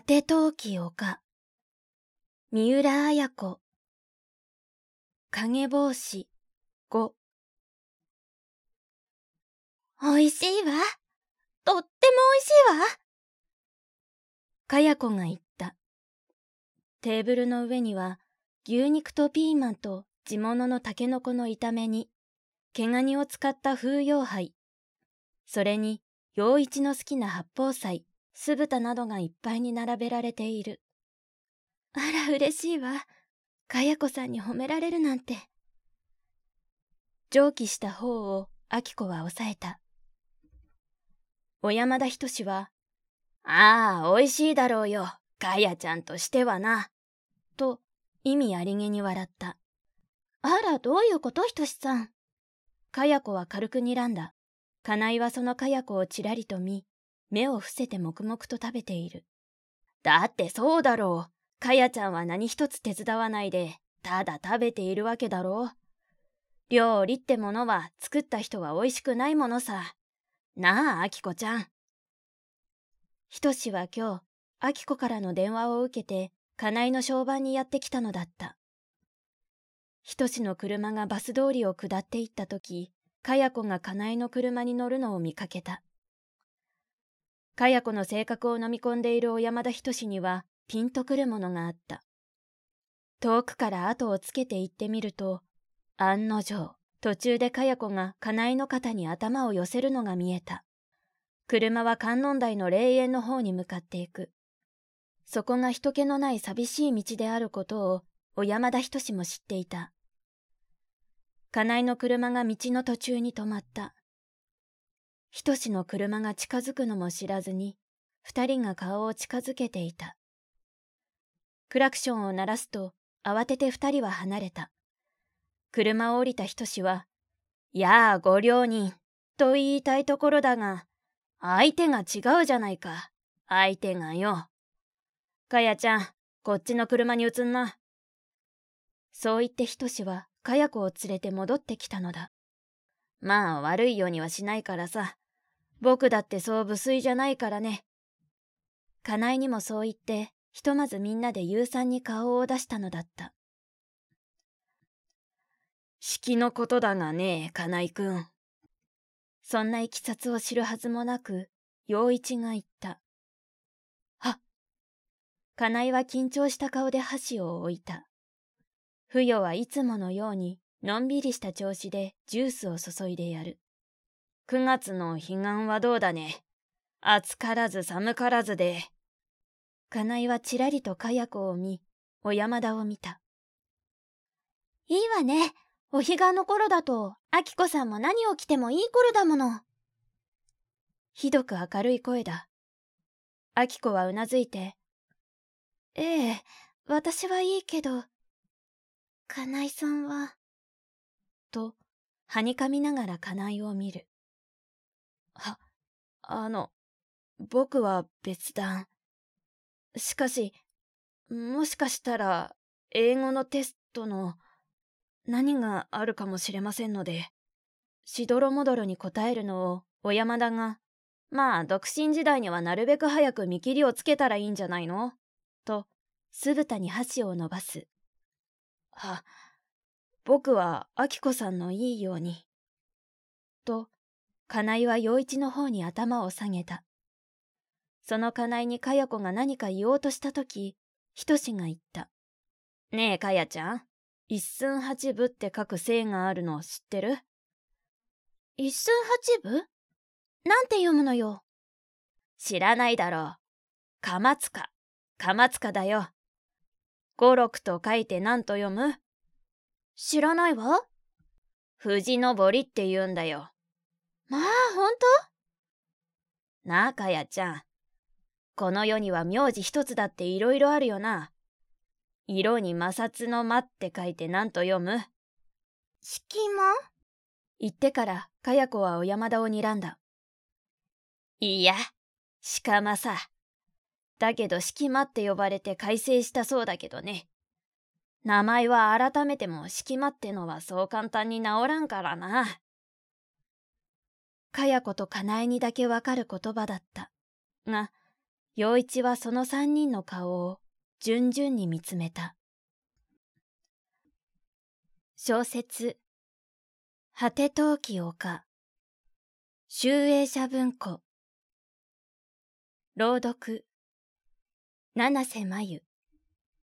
果て陶器丘三浦綾子影帽子5おいしいわ。とってもおいしいわ。かや子が言った。テーブルの上には牛肉とピーマンと地物のタケノコの炒めに、毛ガニを使った風葉灰、それに陽一の好きな八宝菜、酢豚などがいっぱいに並べられている。あら、嬉しいわ。かや子さんに褒められるなんて。蒸気した方を明子は抑えた。小山田仁は、ああ、美味しいだろうよ、かやちゃんとしてはな。と、意味ありげに笑った。あら、どういうこと仁さん。かや子は軽く睨んだ。金井はそのかや子をちらりと見、目を伏せて黙々と食べている。だってそうだろう。かやちゃんは何一つ手伝わないで、ただ食べているわけだろう。料理ってものは作った人は美味しくないものさ。なあ、あきこちゃん。ひとしは今日、あきこからの電話を受けて、金井の商売にやってきたのだった。ひとしの車がバス通りを下っていったとき、かや子が金井の車に乗るのを見かけた。かや子の性格を飲み込んでいる小山田ひとしには、ピンとくるものがあった。遠くから後をつけて行ってみると、案の定、途中でかや子が金井の肩に頭を寄せるのが見えた。車は観音台の霊園の方に向かっていく。そこが人気のない寂しい道であることを小山田仁も知っていた。金井の車が道の途中に止まった。仁の車が近づくのも知らずに、二人が顔を近づけていた。クラクションを鳴らすと、慌てて二人は離れた。車を降りた人志は、やあ、ご両人、と言いたいところだが、相手が違うじゃないか。相手がよ。かやちゃん、こっちの車に移んな。そう言って人志は、かや子を連れて戻ってきたのだ。まあ、悪いようにはしないからさ。僕だってそう無粋じゃないからね。金井にもそう言って、ひとまずみんなで夕さんに顔を出したのだった。式のことだがね、金井くん。そんないきさつを知るはずもなく、陽一が言った。はっ。金井は緊張した顔で箸を置いた。不与はいつものように、のんびりした調子でジュースを注いでやる。九月の彼岸はどうだね？暑からず寒からずで。金井はちらりとかや子を見、小山田を見た。いいわね。お彼岸の頃だと、あきこさんも何を着てもいい頃だもの。ひどく明るい声だ。あきこはうなずいて、ええ、私はいいけど、金井さんは、と、はにかみながら金井を見る。は、あの、僕は別段。しかし、もしかしたら、英語のテストの、何があるかもしれませんので、しどろもどろに答えるのを小山田が、まあ、独身時代にはなるべく早く見切りをつけたらいいんじゃないの？と、酢豚に箸を伸ばす。は、僕は明子さんのいいように。と、金井は陽一の方に頭を下げた。その金井にかや子が何か言おうとしたとき、ひとしが言った。ねえ、かやちゃん。一寸八分って書く姓があるの知ってる？一寸八分？なんて読むのよ。知らないだろう。かまつか。かまつかだよ。五六と書いて何と読む？知らないわ。藤登りって言うんだよ。まあ、ほんと？なあ、かやちゃん。この世には名字一つだっていろいろあるよな。色に摩擦の間って書いて何と読む？隙間？言ってから、かや子は小山田を睨んだ。いや、鹿間さ。だけど、隙間って呼ばれて改正したそうだけどね。名前は改めても隙間ってのはそう簡単に治らんからな。かや子とかなえにだけわかる言葉だった。が、陽一はその三人の顔を順々に見つめた。小説、果て陶器丘、集英社文庫、朗読、七瀬真由、